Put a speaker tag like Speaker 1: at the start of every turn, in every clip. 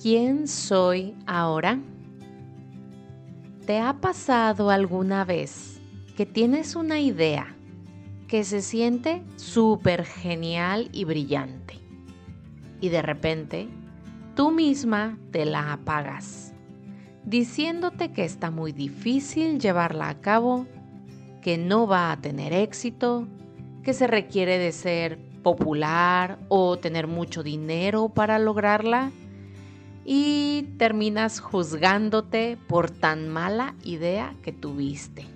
Speaker 1: ¿Quién soy ahora? ¿Te ha pasado alguna vez que tienes una idea que se siente súper genial y brillante y de repente tú misma te la apagas, diciéndote que está muy difícil llevarla a cabo, que no va a tener éxito, que se requiere de ser popular o tener mucho dinero para lograrla y terminas juzgándote por tan mala idea que tuviste.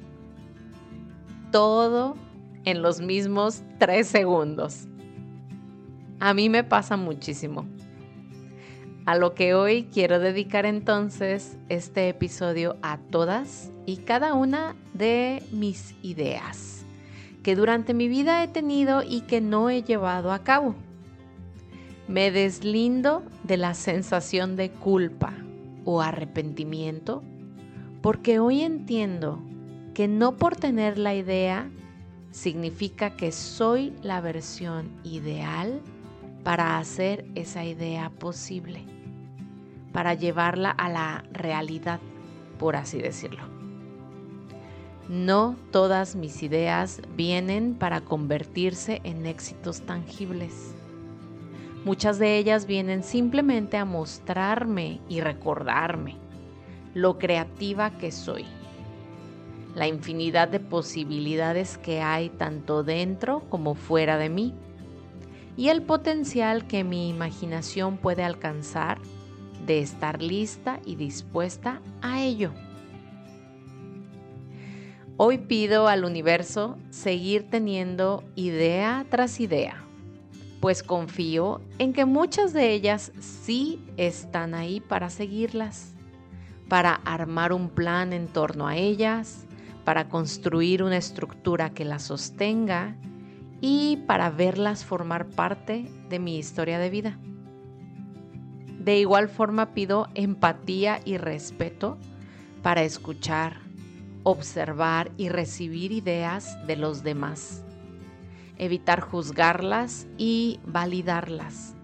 Speaker 1: Todo en los mismos tres segundos. A mí me pasa muchísimo. A lo que hoy quiero dedicar entonces este episodio a todas y cada una de mis ideas que durante mi vida he tenido y que no he llevado a cabo. Me deslindo de la sensación de culpa o arrepentimiento porque hoy entiendo que no por tener la idea significa que soy la versión ideal para hacer esa idea posible, para llevarla a la realidad, por así decirlo. No todas mis ideas vienen para convertirse en éxitos tangibles. Muchas de ellas vienen simplemente a mostrarme y recordarme lo creativa que soy, la infinidad de posibilidades que hay tanto dentro como fuera de mí y el potencial que mi imaginación puede alcanzar de estar lista y dispuesta a ello. Hoy pido al universo seguir teniendo idea tras idea, pues confío en que muchas de ellas sí están ahí para seguirlas, para armar un plan en torno a ellas, para construir una estructura que las sostenga y para verlas formar parte de mi historia de vida. De igual forma pido empatía y respeto para escuchar, observar y recibir ideas de los demás, evitar juzgarlas y validarlas,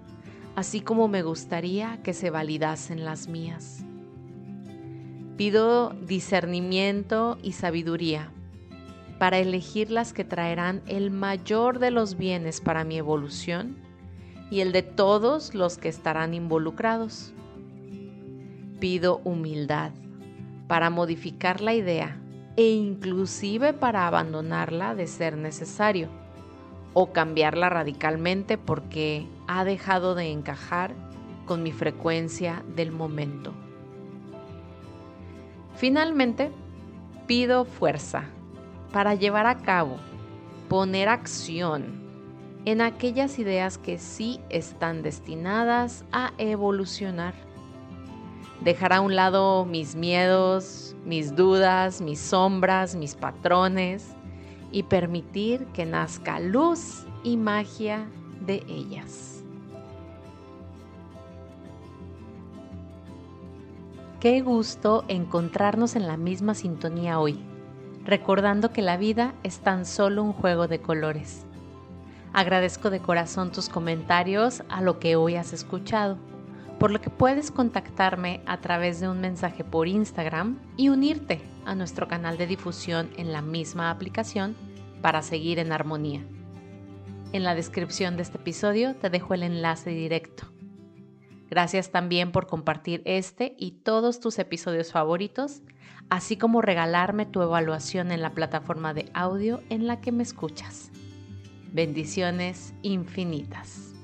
Speaker 1: así como me gustaría que se validasen las mías. Pido discernimiento y sabiduría para elegir las que traerán el mayor de los bienes para mi evolución y el de todos los que estarán involucrados. Pido humildad para modificar la idea e inclusive para abandonarla de ser necesario o cambiarla radicalmente porque ha dejado de encajar con mi frecuencia del momento. Finalmente, pido fuerza para llevar a cabo, poner acción en aquellas ideas que sí están destinadas a evolucionar. Dejar a un lado mis miedos, mis dudas, mis sombras, mis patrones y permitir que nazca luz y magia de ellas. Qué gusto encontrarnos en la misma sintonía hoy recordando que la vida es tan solo un juego de colores. Agradezco de corazón tus comentarios a lo que hoy has escuchado, por lo que puedes contactarme a través de un mensaje por Instagram y unirte a nuestro canal de difusión en la misma aplicación para seguir en armonía. En la descripción de este episodio te dejo el enlace directo. Gracias también por compartir este y todos tus episodios favoritos así como regalarme tu evaluación en la plataforma de audio en la que me escuchas. Bendiciones infinitas.